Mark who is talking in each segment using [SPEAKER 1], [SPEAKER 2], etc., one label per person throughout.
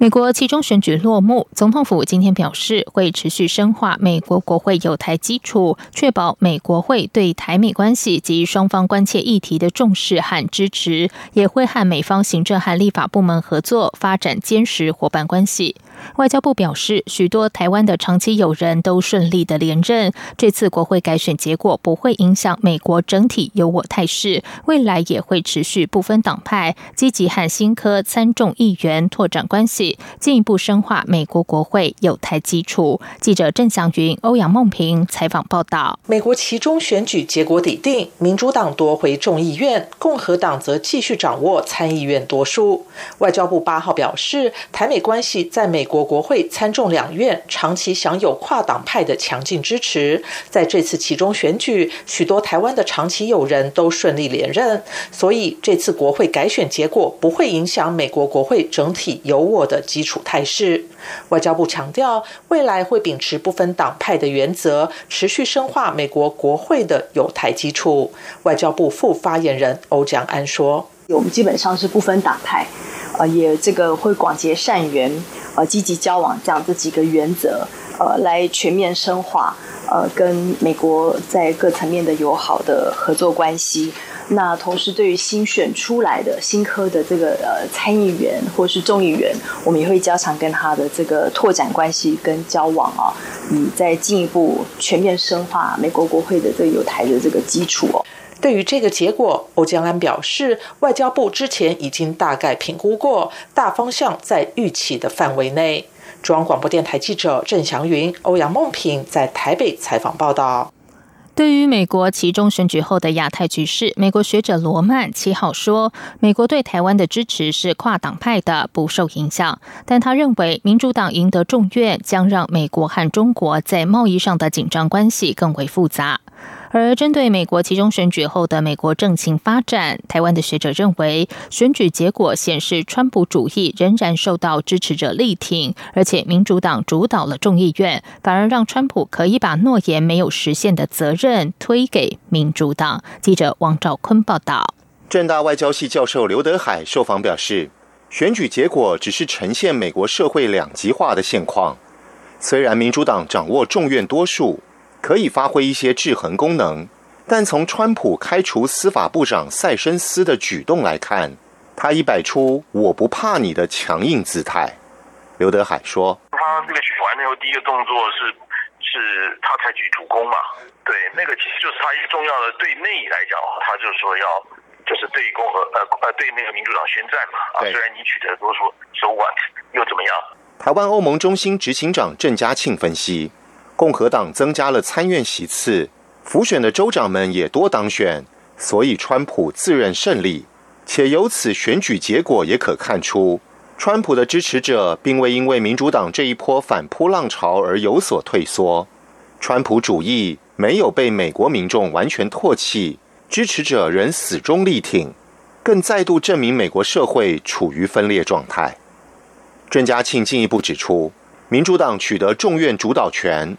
[SPEAKER 1] 美国其中选举落幕，总统府今天表示会持续深化美国国会有台基础，确保美国会对台美关系及双方关切议题的重视和支持，也会和美方行政和立法部门合作，发展坚实伙伴关系。外交部表示，许多台湾的长期友人都顺利的连任。这次国会改选结果不会影响美国整体有我态势，未来也会持续不分党派，积极和新科参众议员拓展关系，进一步深化美国国会有台基础。记者郑祥云、欧阳梦平采访报道。
[SPEAKER 2] 美国其中选举结果底定，民主党夺回众议院，共和党则继续掌握参议院多数。外交部八号表示，台美关系在美国国会参众两院长期享有跨党派的强劲支持，在这次其中选举，许多台湾的长期友人都顺利连任，所以这次国会改选结果不会影响美国国会整体有我的基础态势。外交部强调，未来会秉持不分党派的原则，持续深化美国国会的有台基础。外交部副发言人欧江安说：“
[SPEAKER 3] 我们基本上是不分党派，呃，也这个会广结善缘。”呃，积极交往这样这几个原则，呃，来全面深化呃跟美国在各层面的友好的合作关系。那同时，对于新选出来的新科的这个呃参议员或是众议员，我们也会加强跟他的这个拓展关系跟交往啊，以再进一步全面深化美国国会的这个有台的这个基础哦。
[SPEAKER 2] 对于这个结果，欧江安表示，外交部之前已经大概评估过，大方向在预期的范围内。中央广播电台记者郑祥云、欧阳梦平在台北采访报道。
[SPEAKER 1] 对于美国其中选举后的亚太局势，美国学者罗曼七号说，美国对台湾的支持是跨党派的，不受影响。但他认为，民主党赢得众院，将让美国和中国在贸易上的紧张关系更为复杂。而针对美国其中选举后的美国政情发展，台湾的学者认为，选举结果显示，川普主义仍然受到支持者力挺，而且民主党主导了众议院，反而让川普可以把诺言没有实现的责任推给民主党。记者王兆坤报道。
[SPEAKER 4] 正大外交系教授刘德海受访表示，选举结果只是呈现美国社会两极化的现况，虽然民主党掌握众院多数。可以发挥一些制衡功能，但从川普开除司法部长塞申斯的举动来看，他已摆出“我不怕你”的强硬姿态。刘德海说：“
[SPEAKER 5] 他这个选完了以后，第一个动作是，是他采取主攻嘛？对，那个其实就是他一个重要的对内来讲，他就是说要，就是对共和呃呃对那个民主党宣战嘛。啊，虽然你取得多数，so what 又怎么样？”
[SPEAKER 4] 台湾欧盟中心执行长郑嘉庆分析。共和党增加了参院席次，浮选的州长们也多当选，所以川普自认胜利。且由此选举结果也可看出，川普的支持者并未因为民主党这一波反扑浪潮而有所退缩，川普主义没有被美国民众完全唾弃，支持者仍死忠力挺，更再度证明美国社会处于分裂状态。郑家庆进一步指出，民主党取得众院主导权。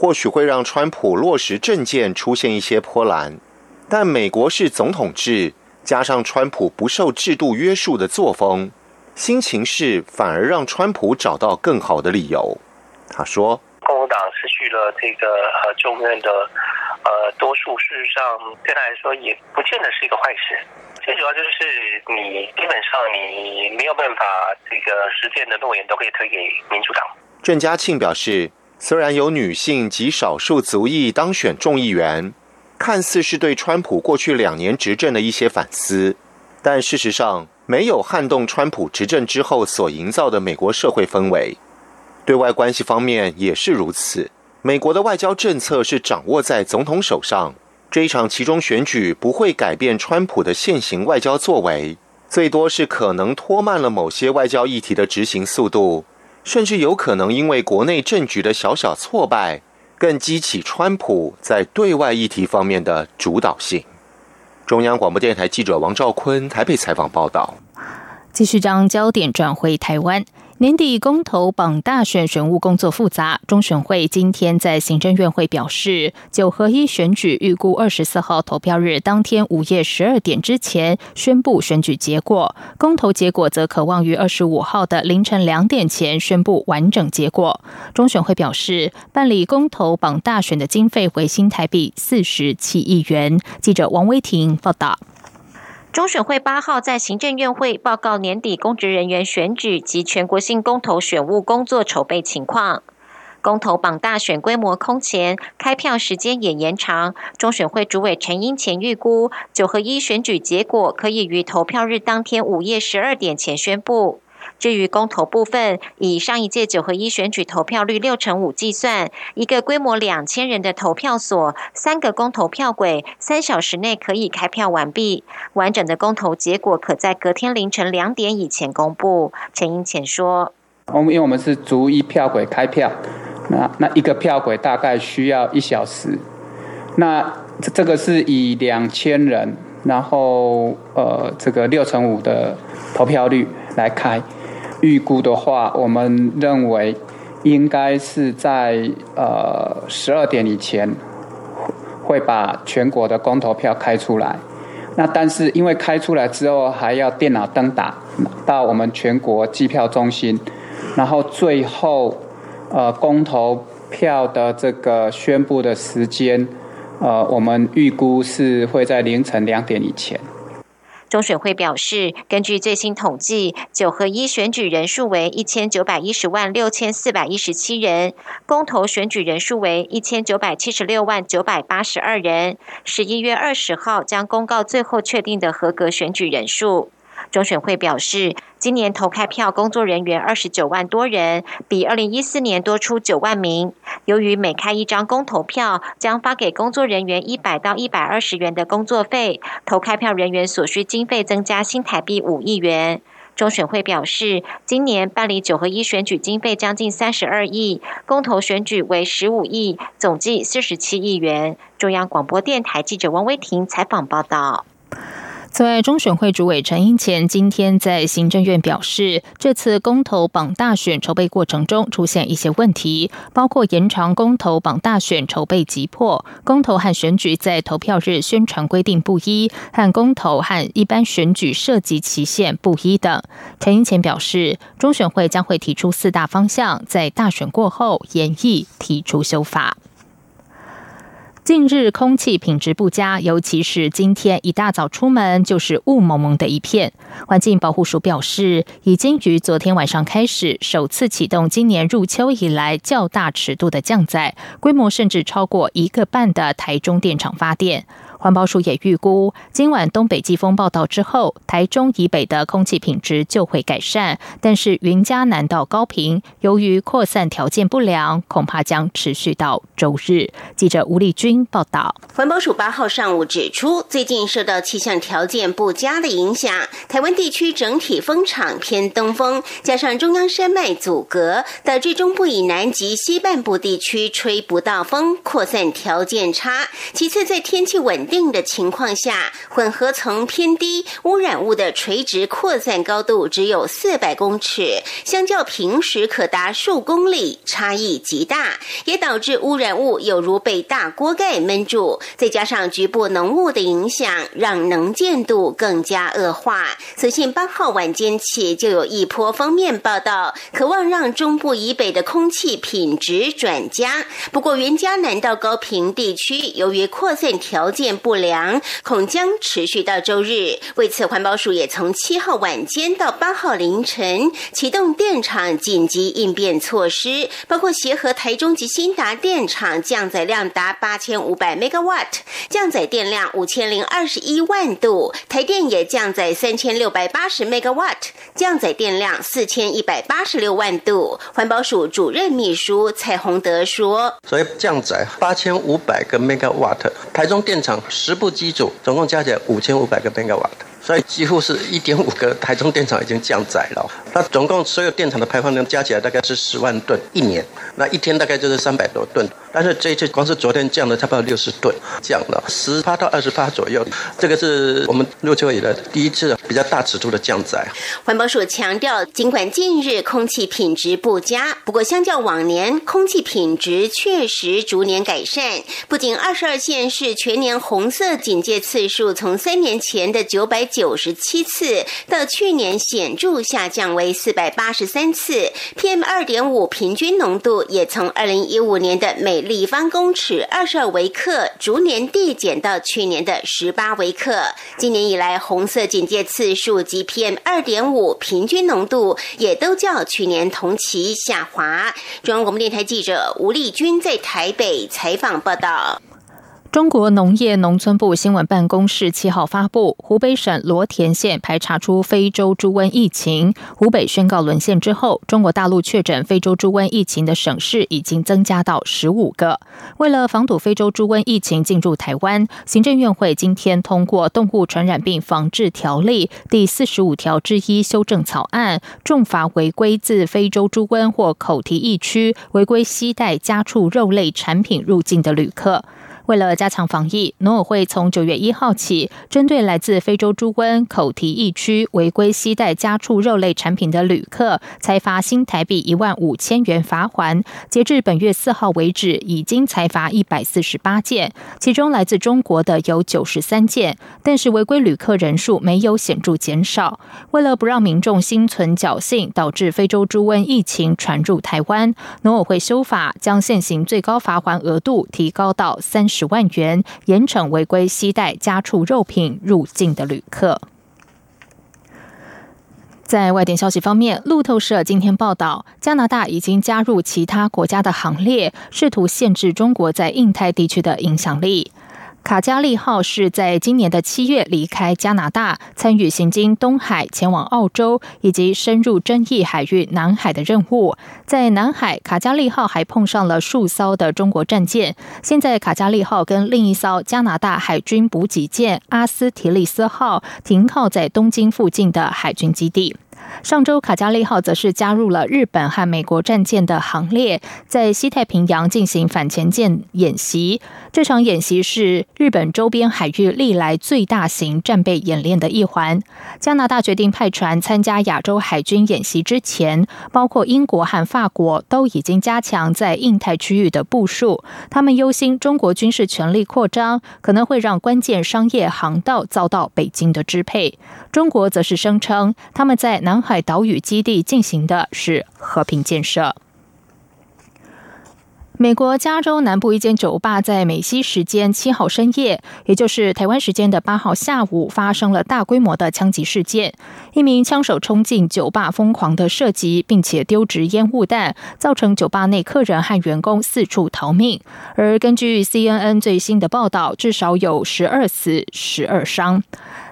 [SPEAKER 4] 或许会让川普落实政见出现一些波澜，但美国是总统制，加上川普不受制度约束的作风，新情势反而让川普找到更好的理由。他说：“
[SPEAKER 6] 共和党失去了这个呃众院的呃多数，事实上对他来说也不见得是一个坏事。最主要就是你基本上你没有办法这个实践的诺言都可以推给民主党。”
[SPEAKER 4] 郑嘉庆表示。虽然有女性及少数族裔当选众议员，看似是对川普过去两年执政的一些反思，但事实上没有撼动川普执政之后所营造的美国社会氛围。对外关系方面也是如此，美国的外交政策是掌握在总统手上。这一场其中选举不会改变川普的现行外交作为，最多是可能拖慢了某些外交议题的执行速度。甚至有可能因为国内政局的小小挫败，更激起川普在对外议题方面的主导性。中央广播电台记者王兆坤台北采访报道。
[SPEAKER 1] 继续将焦点转回台湾。年底公投榜大选选务工作复杂，中选会今天在行政院会表示，九合一选举预估二十四号投票日当天午夜十二点之前宣布选举结果，公投结果则可望于二十五号的凌晨两点前宣布完整结果。中选会表示，办理公投榜大选的经费为新台币四十七亿元。记者王威婷报道。
[SPEAKER 7] 中选会八号在行政院会报告年底公职人员选举及全国性公投选务工作筹备情况。公投榜大选规模空前，开票时间也延长。中选会主委陈英前预估，九合一选举结果可以于投票日当天午夜十二点前宣布。至于公投部分，以上一届九合一选举投票率六成五计算，一个规模两千人的投票所，三个公投票轨，三小时内可以开票完毕。完整的公投结果可在隔天凌晨两点以前公布。陈英浅说：“
[SPEAKER 8] 我们因为我们是逐一票轨开票，那那一个票轨大概需要一小时。那这个是以两千人，然后呃这个六成五的投票率来开。”预估的话，我们认为应该是在呃十二点以前会把全国的公投票开出来。那但是因为开出来之后还要电脑登打到我们全国计票中心，然后最后呃公投票的这个宣布的时间，呃我们预估是会在凌晨两点以前。
[SPEAKER 7] 中选会表示，根据最新统计，九合一选举人数为一千九百一十万六千四百一十七人，公投选举人数为一千九百七十六万九百八十二人。十一月二十号将公告最后确定的合格选举人数。中选会表示，今年投开票工作人员二十九万多人，比二零一四年多出九万名。由于每开一张公投票，将发给工作人员一百到一百二十元的工作费，投开票人员所需经费增加新台币五亿元。中选会表示，今年办理九合一选举经费将近三十二亿，公投选举为十五亿，总计四十七亿元。中央广播电台记者王威婷采访报道。
[SPEAKER 1] 此外，中选会主委陈英前今天在行政院表示，这次公投榜大选筹备过程中出现一些问题，包括延长公投榜大选筹备急迫、公投和选举在投票日宣传规定不一，和公投和一般选举涉及期限不一等。陈英前表示，中选会将会提出四大方向，在大选过后研议提出修法。近日空气品质不佳，尤其是今天一大早出门就是雾蒙蒙的一片。环境保护署表示，已经于昨天晚上开始首次启动今年入秋以来较大尺度的降载，规模甚至超过一个半的台中电厂发电。环保署也预估，今晚东北季风报道之后，台中以北的空气品质就会改善。但是云嘉南到高平，由于扩散条件不良，恐怕将持续到周日。记者吴丽君报道。
[SPEAKER 9] 环保署八号上午指出，最近受到气象条件不佳的影响，台湾地区整体风场偏东风，加上中央山脉阻隔，导致中部以南及西半部地区吹不到风，扩散条件差。其次，在天气稳。定的情况下，混合层偏低，污染物的垂直扩散高度只有四百公尺，相较平时可达数公里，差异极大，也导致污染物有如被大锅盖闷住。再加上局部浓雾的影响，让能见度更加恶化。所幸八号晚间起就有一波封面报道，渴望让中部以北的空气品质转佳。不过，原嘉南到高平地区，由于扩散条件。不良恐将持续到周日。为此，环保署也从七号晚间到八号凌晨启动电厂紧急应变措施，包括协和台中及新达电厂降载量达八千五百 megawatt，降载电量五千零二十一万度；台电也降载三千六百八十 megawatt，降载电量四千一百八十六万度。环保署主任秘书蔡宏德说：“
[SPEAKER 10] 所以降载八千五百个 megawatt，台中电厂。”十部机组总共加起来五千五百个 megawatt，所以几乎是一点五个台中电厂已经降载了。那总共所有电厂的排放量加起来大概是十万吨一年。那一天大概就是三百多吨。但是这一次光是昨天降了差不多六十吨，降了十八到二十八左右。这个是我们入秋以来第一次比较大尺度的降载。
[SPEAKER 9] 环保署强调，尽管近日空气品质不佳，不过相较往年，空气品质确实逐年改善。不仅二十二县市全年红色警戒次数从三年前的九百九十七次，到去年显著下降为四百八十三次，PM 二点五平均浓度也从二零一五年的每立方公尺二十二微克，逐年递减到去年的十八微克。今年以来，红色警戒次数及 PM 二点五平均浓度也都较去年同期下滑。中央广播电台记者吴丽君在台北采访报道。
[SPEAKER 1] 中国农业农村部新闻办公室七号发布，湖北省罗田县排查出非洲猪瘟疫情，湖北宣告沦陷之后，中国大陆确诊非洲猪瘟疫情的省市已经增加到十五个。为了防堵非洲猪瘟疫情进入台湾，行政院会今天通过《动物传染病防治条例》第四十五条之一修正草案，重罚违规自非洲猪瘟或口蹄疫区违规携带家畜肉类产品入境的旅客。为了加强防疫，农委会从九月一号起，针对来自非洲猪瘟口蹄疫区违规携带家畜肉类产品的旅客，裁罚新台币一万五千元罚还。截至本月四号为止，已经裁罚一百四十八件，其中来自中国的有九十三件，但是违规旅客人数没有显著减少。为了不让民众心存侥幸，导致非洲猪瘟疫情传入台湾，农委会修法，将现行最高罚款额度提高到三十。十万元，严惩违规携带家畜肉品入境的旅客。在外电消息方面，路透社今天报道，加拿大已经加入其他国家的行列，试图限制中国在印太地区的影响力。卡加利号是在今年的七月离开加拿大，参与行经东海前往澳洲以及深入争议海域南海的任务。在南海，卡加利号还碰上了数艘的中国战舰。现在，卡加利号跟另一艘加拿大海军补给舰阿斯提利斯号停靠在东京附近的海军基地。上周，卡加利号则是加入了日本和美国战舰的行列，在西太平洋进行反潜舰演习。这场演习是日本周边海域历来最大型战备演练的一环。加拿大决定派船参加亚洲海军演习之前，包括英国和法国都已经加强在印太区域的部署。他们忧心中国军事权力扩张可能会让关键商业航道遭到北京的支配。中国则是声称他们在南海岛屿基地进行的是和平建设。美国加州南部一间酒吧在美西时间七号深夜，也就是台湾时间的八号下午，发生了大规模的枪击事件。一名枪手冲进酒吧，疯狂的射击，并且丢掷烟雾弹，造成酒吧内客人和员工四处逃命。而根据 CNN 最新的报道，至少有十二死十二伤。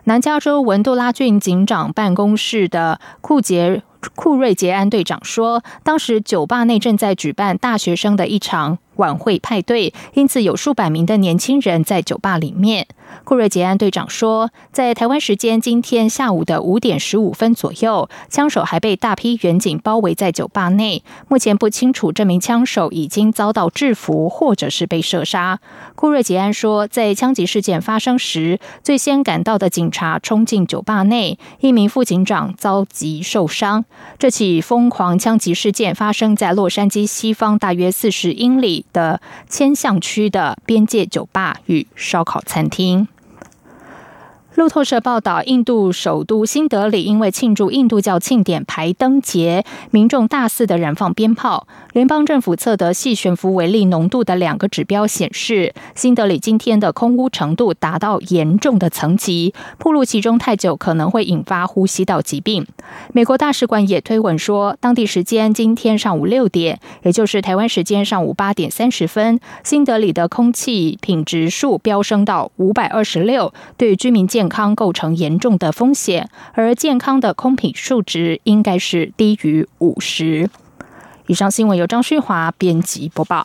[SPEAKER 1] 南加州文杜拉郡警长办公室的库杰。库瑞杰安队长说，当时酒吧内正在举办大学生的一场。晚会派对，因此有数百名的年轻人在酒吧里面。库瑞杰安队长说，在台湾时间今天下午的五点十五分左右，枪手还被大批远警包围在酒吧内。目前不清楚这名枪手已经遭到制服，或者是被射杀。库瑞杰安说，在枪击事件发生时，最先赶到的警察冲进酒吧内，一名副警长遭及受伤。这起疯狂枪击事件发生在洛杉矶西方大约四十英里。的千象区的边界酒吧与烧烤餐厅。路透社报道，印度首都新德里因为庆祝印度教庆典排灯节，民众大肆的燃放鞭炮。联邦政府测得细悬浮微粒浓度的两个指标显示，新德里今天的空污程度达到严重的层级，暴露其中太久可能会引发呼吸道疾病。美国大使馆也推文说，当地时间今天上午六点，也就是台湾时间上午八点三十分，新德里的空气品质数飙升到五百二十六，对居民健健康构成严重的风险，而健康的空品数值应该是低于五十。以上新闻由张旭华编辑播报。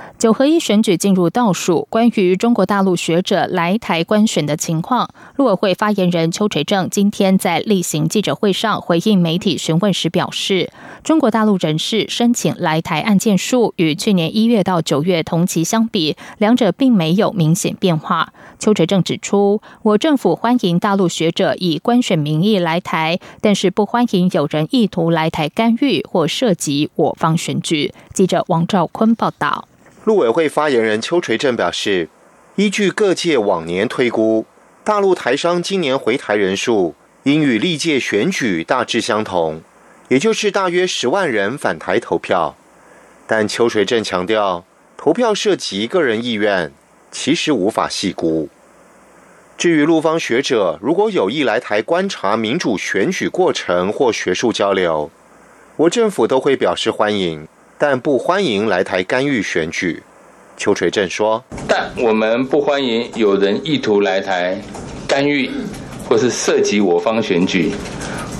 [SPEAKER 1] 九合一选举进入倒数，关于中国大陆学者来台观选的情况，陆委会发言人邱垂正今天在例行记者会上回应媒体询问时表示，中国大陆人士申请来台案件数与去年一月到九月同期相比，两者并没有明显变化。邱垂正指出，我政府欢迎大陆学者以观选名义来台，但是不欢迎有人意图来台干预或涉及我方选举。记者王兆坤报道。
[SPEAKER 4] 陆委会发言人邱垂正表示，依据各界往年推估，大陆台商今年回台人数应与历届选举大致相同，也就是大约十万人返台投票。但邱垂正强调，投票涉及个人意愿，其实无法细估。至于陆方学者如果有意来台观察民主选举过程或学术交流，我政府都会表示欢迎。但不欢迎来台干预选举，邱垂正说。
[SPEAKER 11] 但我们不欢迎有人意图来台干预或是涉及我方选举。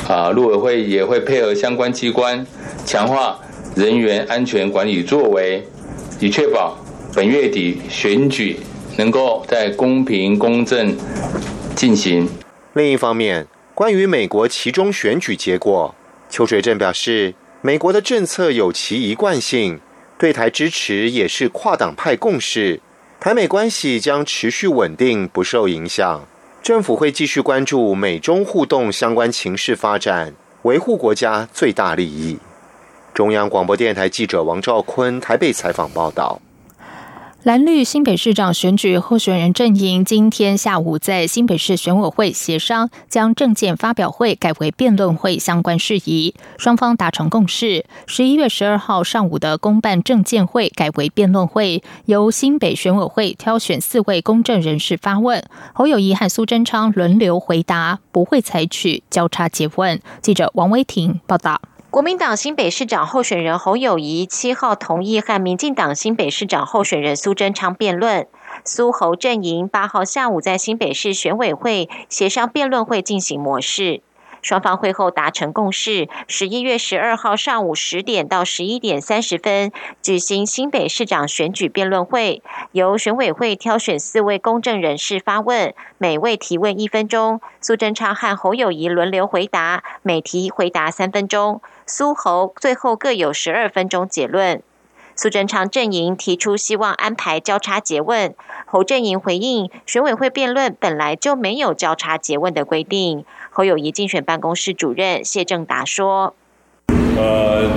[SPEAKER 11] 啊，陆委会也会配合相关机关强化人员安全管理作为，以确保本月底选举能够在公平公正进行。
[SPEAKER 4] 另一方面，关于美国其中选举结果，邱垂正表示。美国的政策有其一贯性，对台支持也是跨党派共识，台美关系将持续稳定，不受影响。政府会继续关注美中互动相关情势发展，维护国家最大利益。中央广播电台记者王兆坤台北采访报道。
[SPEAKER 1] 蓝绿新北市长选举候选人阵营今天下午在新北市选委会协商，将政见发表会改为辩论会相关事宜，双方达成共识。十一月十二号上午的公办政见会改为辩论会，由新北选委会挑选四位公正人士发问，侯友谊和苏贞昌轮流回答，不会采取交叉诘问。记者王威婷报道。
[SPEAKER 7] 国民党新北市长候选人侯友谊七号同意和民进党新北市长候选人苏贞昌辩论，苏侯阵营八号下午在新北市选委会协商辩论会进行模式。双方会后达成共识，十一月十二号上午十点到十一点三十分举行新北市长选举辩论会，由选委会挑选四位公正人士发问，每位提问一分钟。苏贞昌和侯友谊轮流回答，每题回答三分钟。苏侯最后各有十二分钟结论。苏贞昌阵营提出希望安排交叉诘问，侯阵营回应选委会辩论本来就没有交叉诘问的规定。侯友谊竞选办公室主任谢正达说：“
[SPEAKER 12] 呃，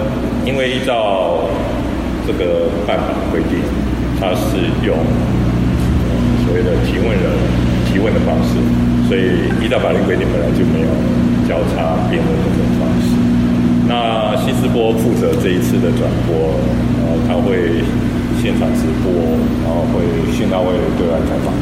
[SPEAKER 12] 因为依照这个办法规定，他是用所谓的提问人提问的方式，所以依照法律规定本来就没有交叉辩论的这种方式。那西斯波负责这一次的转播，然后他会现场直播，然后会现到位对外采访。”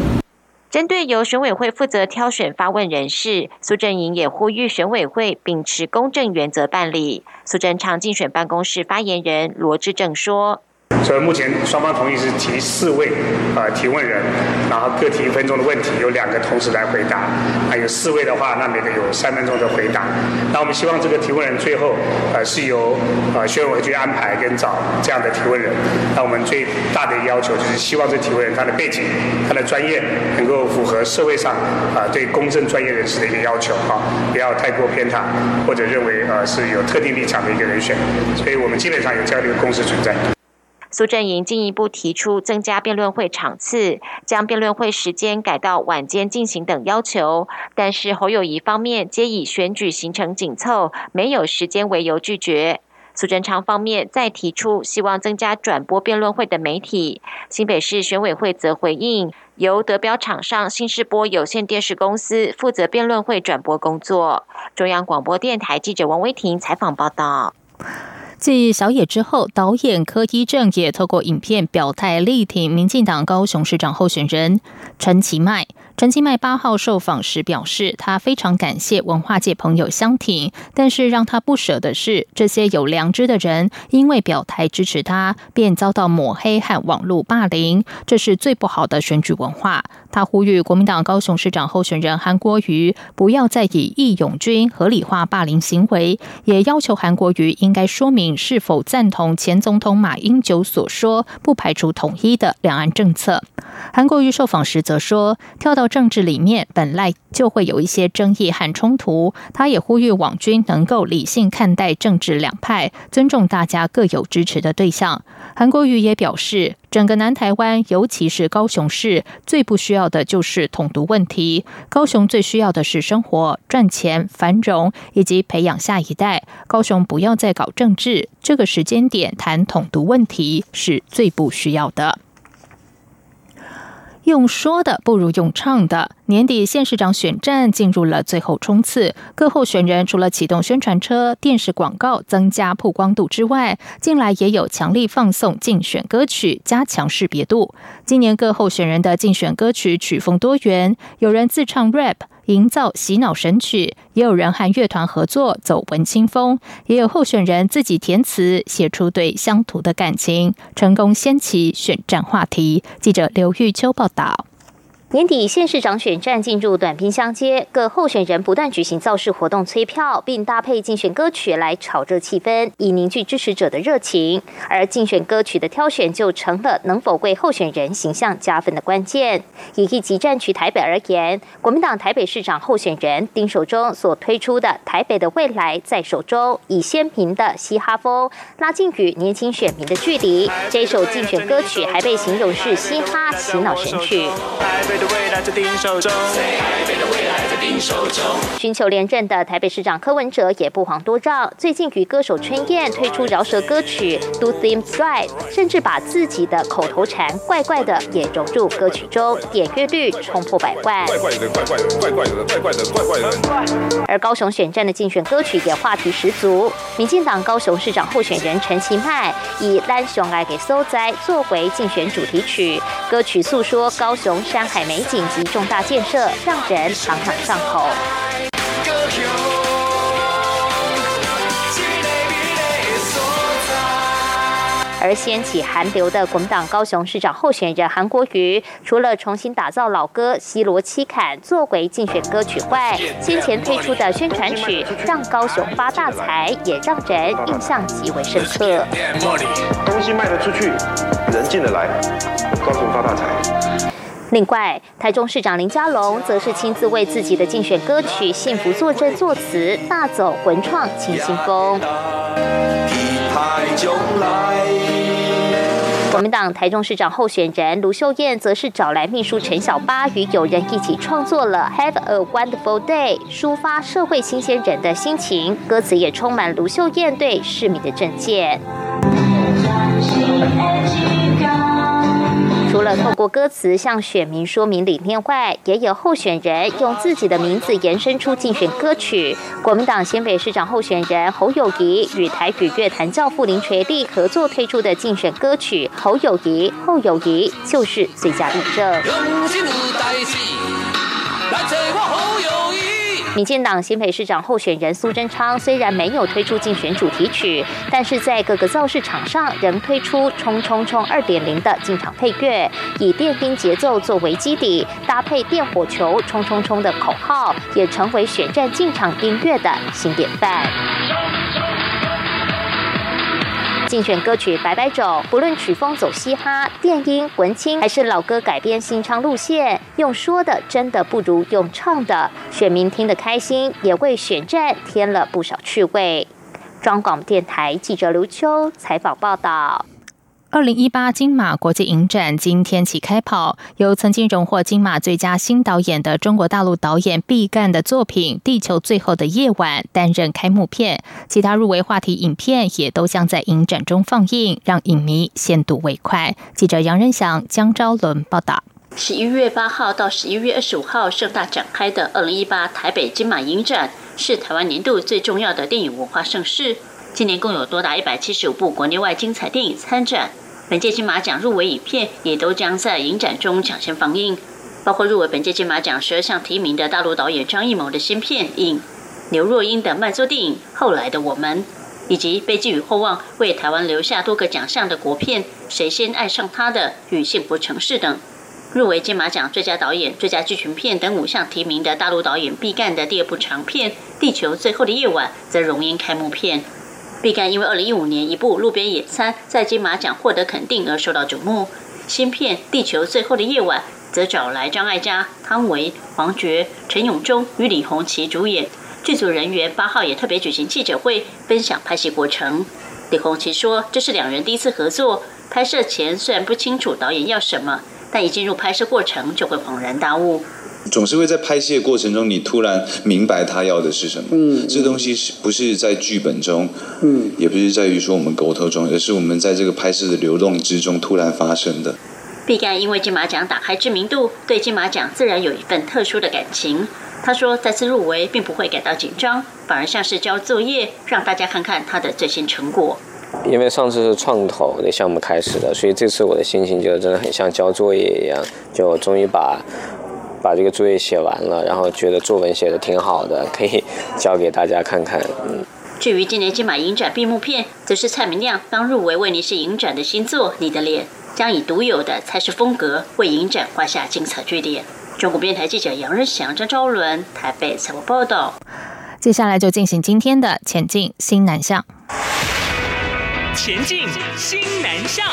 [SPEAKER 7] 针对由选委会负责挑选发问人士，苏振营也呼吁选委会秉持公正原则办理。苏贞昌竞选办公室发言人罗志正说。
[SPEAKER 13] 所以目前双方同意是提四位呃提问人，然后各提一分钟的问题，有两个同时来回答。还有四位的话，那每个有三分钟的回答。那我们希望这个提问人最后呃是由呃选委会去安排跟找这样的提问人。那我们最大的要求就是希望这提问人他的背景、他的专业能够符合社会上啊对公正专业人士的一个要求啊，不要太过偏袒或者认为呃是有特定立场的一个人选。所以我们基本上有这样的一个共识存在。
[SPEAKER 7] 苏振营进一步提出增加辩论会场次，将辩论会时间改到晚间进行等要求，但是侯友谊方面皆以选举行程紧凑、没有时间为由拒绝。苏贞昌方面再提出希望增加转播辩论会的媒体，新北市选委会则回应由德标厂商新视播有线电视公司负责辩论会转播工作。中央广播电台记者王威婷采访报道。
[SPEAKER 1] 继小野之后，导演柯一正也透过影片表态力挺民进党高雄市长候选人陈其迈。陈其迈八号受访时表示，他非常感谢文化界朋友相挺，但是让他不舍的是，这些有良知的人因为表态支持他，便遭到抹黑和网络霸凌，这是最不好的选举文化。他呼吁国民党高雄市长候选人韩国瑜不要再以义勇军合理化霸凌行为，也要求韩国瑜应该说明是否赞同前总统马英九所说不排除统一的两岸政策。韩国瑜受访时则说，跳到政治里面本来就会有一些争议和冲突，他也呼吁网军能够理性看待政治两派，尊重大家各有支持的对象。韩国瑜也表示。整个南台湾，尤其是高雄市，最不需要要的就是统独问题。高雄最需要的是生活、赚钱、繁荣以及培养下一代。高雄不要再搞政治，这个时间点谈统独问题是最不需要的。用说的不如用唱的。年底县市长选战进入了最后冲刺，各候选人除了启动宣传车、电视广告增加曝光度之外，近来也有强力放送竞选歌曲，加强识别度。今年各候选人的竞选歌曲曲风多元，有人自唱 rap，营造洗脑神曲；也有人和乐团合作走文青风，也有候选人自己填词，写出对乡土的感情，成功掀起选战话题。记者刘玉秋报道。
[SPEAKER 14] 年底县市长选战进入短兵相接，各候选人不断举行造势活动催票，并搭配竞选歌曲来炒热气氛，以凝聚支持者的热情。而竞选歌曲的挑选就成了能否为候选人形象加分的关键。以一级战区台北而言，国民党台北市长候选人丁守中所推出的《台北的未来在手中》，以鲜明的嘻哈风拉近与年轻选民的距离。这首竞选歌曲还被形容是嘻哈洗脑神曲。的未来在你手中。Say, 寻求连任的台北市长柯文哲也不遑多让，最近与歌手春燕推出饶舌歌曲《Do Things Right》，甚至把自己的口头禅“怪怪的”也融入歌曲中，点阅率冲破百万。怪怪的，怪怪的，怪怪的，怪怪的，怪怪的。而高雄选战的竞选歌曲也话题十足，民进党高雄市长候选人陈其迈以《蓝熊爱给收灾》作为竞选主题曲，歌曲诉说高雄山海。美景及重大建设，让人朗朗上口。而掀起韩流的国民党高雄市长候选人韩国瑜，除了重新打造老歌《西罗七坎》作为竞选歌曲外，先前推出的宣传曲《让高雄发大财》也让人印象极为深刻。
[SPEAKER 15] 东西卖得出去，人进得来，高雄发大财。
[SPEAKER 14] 另外，台中市长林佳龙则是亲自为自己的竞选歌曲《幸福作证》作词，大走文创清新风。国民党台中市长候选人卢秀燕则是找来秘书陈小八与友人一起创作了《Have a Wonderful Day》，抒发社会新鲜人的心情，歌词也充满卢秀燕对市民的政见。除了透过歌词向选民说明理念外，也有候选人用自己的名字延伸出竞选歌曲。国民党新北市长候选人侯友谊与台语乐坛教父林垂利合作推出的竞选歌曲《侯友谊侯友谊》就是最佳例证。民进党新北市长候选人苏贞昌虽然没有推出竞选主题曲，但是在各个造势场上仍推出“冲冲冲二点零”的进场配乐，以电兵节奏作为基底，搭配电火球“冲冲冲”的口号，也成为选战进场音乐的新典范。竞选歌曲《摆摆肘》，不论曲风走嘻哈、电音、文青，还是老歌改编新唱路线，用说的真的不如用唱的，选民听得开心，也为选战添了不少趣味。中广电台记者刘秋采访报道。
[SPEAKER 1] 二零一八金马国际影展今天起开跑，由曾经荣获金马最佳新导演的中国大陆导演毕赣的作品《地球最后的夜晚》担任开幕片，其他入围话题影片也都将在影展中放映，让影迷先睹为快。记者杨仁祥、江昭伦报道。
[SPEAKER 16] 十一月八号到十一月二十五号盛大展开的二零一八台北金马影展，是台湾年度最重要的电影文化盛事。今年共有多达一百七十五部国内外精彩电影参展。本届金马奖入围影片也都将在影展中抢先放映，包括入围本届金马奖十二项提名的大陆导演张艺谋的新片《影》，刘若英的慢作电影《后来的我们》，以及被寄予厚望为台湾留下多个奖项的国片《谁先爱上他的》与《幸福城市》等。入围金马奖最佳导演、最佳剧情片等五项提名的大陆导演毕赣的第二部长片《地球最后的夜晚》则荣膺开幕片。毕赣因为2015年一部《路边野餐》在金马奖获得肯定而受到瞩目。新片《地球最后的夜晚》则找来张艾嘉、汤唯、黄觉、陈永忠与李红旗主演。剧组人员八号也特别举行记者会，分享拍戏过程。李红旗说：“这是两人第一次合作，拍摄前虽然不清楚导演要什么。”但一进入拍摄过程，就会恍然大悟。
[SPEAKER 17] 总是会在拍戏的过程中，你突然明白他要的是什么。嗯，这东西是不是在剧本中？嗯，也不是在于说我们沟通中，而是我们在这个拍摄的流动之中突然发生的。
[SPEAKER 16] 毕赣因为金马奖打开知名度，对金马奖自然有一份特殊的感情。他说，再次入围并不会感到紧张，反而像是交作业，让大家看看他的最新成果。
[SPEAKER 18] 因为上次是创投的项目开始的，所以这次我的心情就真的很像交作业一样，就终于把把这个作业写完了，然后觉得作文写的挺好的，可以交给大家看看。嗯。
[SPEAKER 16] 至于今年金马影展闭幕片，则是蔡明亮刚入围威尼斯影展的新作《你的脸》，将以独有的才式风格为影展画下精彩句点。中国电台记者杨仁祥、张昭伦台北采访报道。
[SPEAKER 1] 接下来就进行今天的前进新南向。
[SPEAKER 19] 前进，新南向。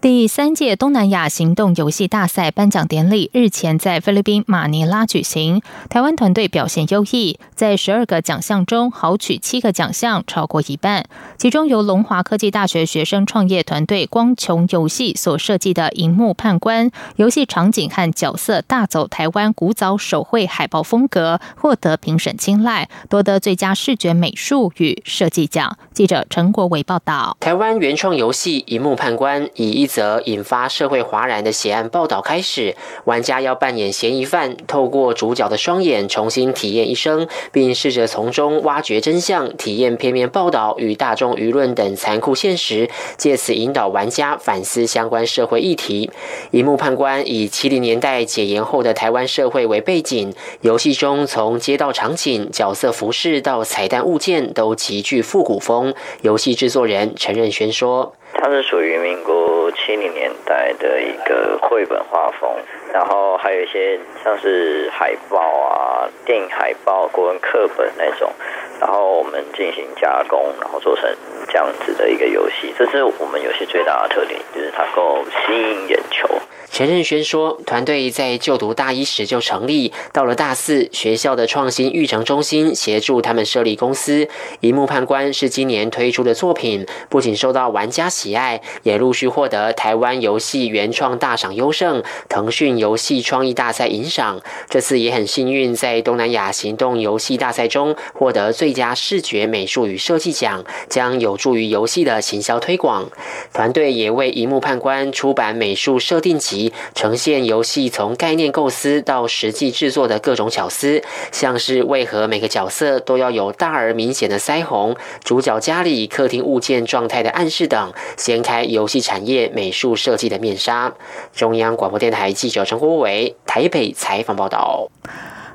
[SPEAKER 1] 第三届东南亚行动游戏大赛颁奖典礼日前在菲律宾马尼拉举行。台湾团队表现优异，在十二个奖项中豪取七个奖项，超过一半。其中由龙华科技大学学生创业团队光穹游戏所设计的荧幕判官游戏场景和角色大走台湾古早手绘海报风格，获得评审青睐，夺得最佳视觉美术与设计奖。记者陈国伟报道：
[SPEAKER 20] 台湾原创游戏荧幕判官以一则引发社会哗然的血案报道开始，玩家要扮演嫌疑犯，透过主角的双眼重新体验一生，并试着从中挖掘真相，体验片面报道与大众舆论等残酷现实，借此引导玩家反思相关社会议题。荧幕判官以七零年代解严后的台湾社会为背景，游戏中从街道场景、角色服饰到彩蛋物件都极具复古风。游戏制作人陈任轩说。
[SPEAKER 21] 它是属于民国七零年代的一个绘本画风，然后还有一些像是海报啊、电影海报、国文课本那种，然后我们进行加工，然后做成这样子的一个游戏。这是我们游戏最大的特点，就是它够吸引眼球。
[SPEAKER 20] 陈任轩说，团队在就读大一时就成立，到了大四，学校的创新育成中心协助他们设立公司。一幕判官是今年推出的作品，不仅受到玩家喜爱，也陆续获得台湾游戏原创大赏优胜、腾讯游戏创意大赛银赏。这次也很幸运，在东南亚行动游戏大赛中获得最佳视觉美术与设计奖，将有助于游戏的行销推广。团队也为一幕判官出版美术设定集。呈现游戏从概念构思到实际制作的各种巧思，像是为何每个角色都要有大而明显的腮红，主角家里客厅物件状态的暗示等，掀开游戏产业美术设计的面纱。中央广播电台记者陈国伟台北采访报道。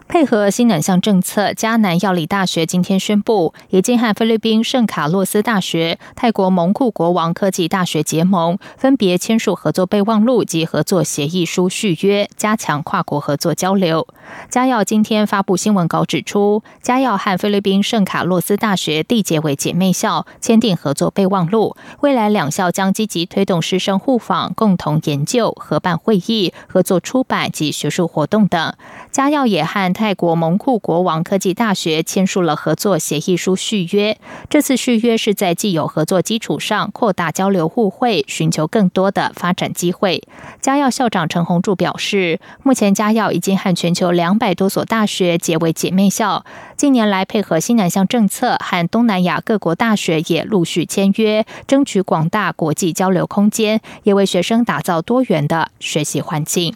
[SPEAKER 1] 配合新两项政策，迦南药理大学今天宣布，已经和菲律宾圣卡洛斯大学、泰国蒙库国王科技大学结盟，分别签署合作备忘录及合作协议书续约，加强跨国合作交流。嘉药今天发布新闻稿指出，嘉药和菲律宾圣卡洛斯大学缔结为姐妹校，签订合作备忘录，未来两校将积极推动师生互访、共同研究、合办会议、合作出版及学术活动等。嘉药也和泰国蒙库国王科技大学签署了合作协议书续约。这次续约是在既有合作基础上扩大交流互惠，寻求更多的发展机会。嘉耀校长陈宏柱表示，目前嘉耀已经和全球两百多所大学结为姐妹校，近年来配合新南向政策，和东南亚各国大学也陆续签约，争取广大国际交流空间，也为学生打造多元的学习环境。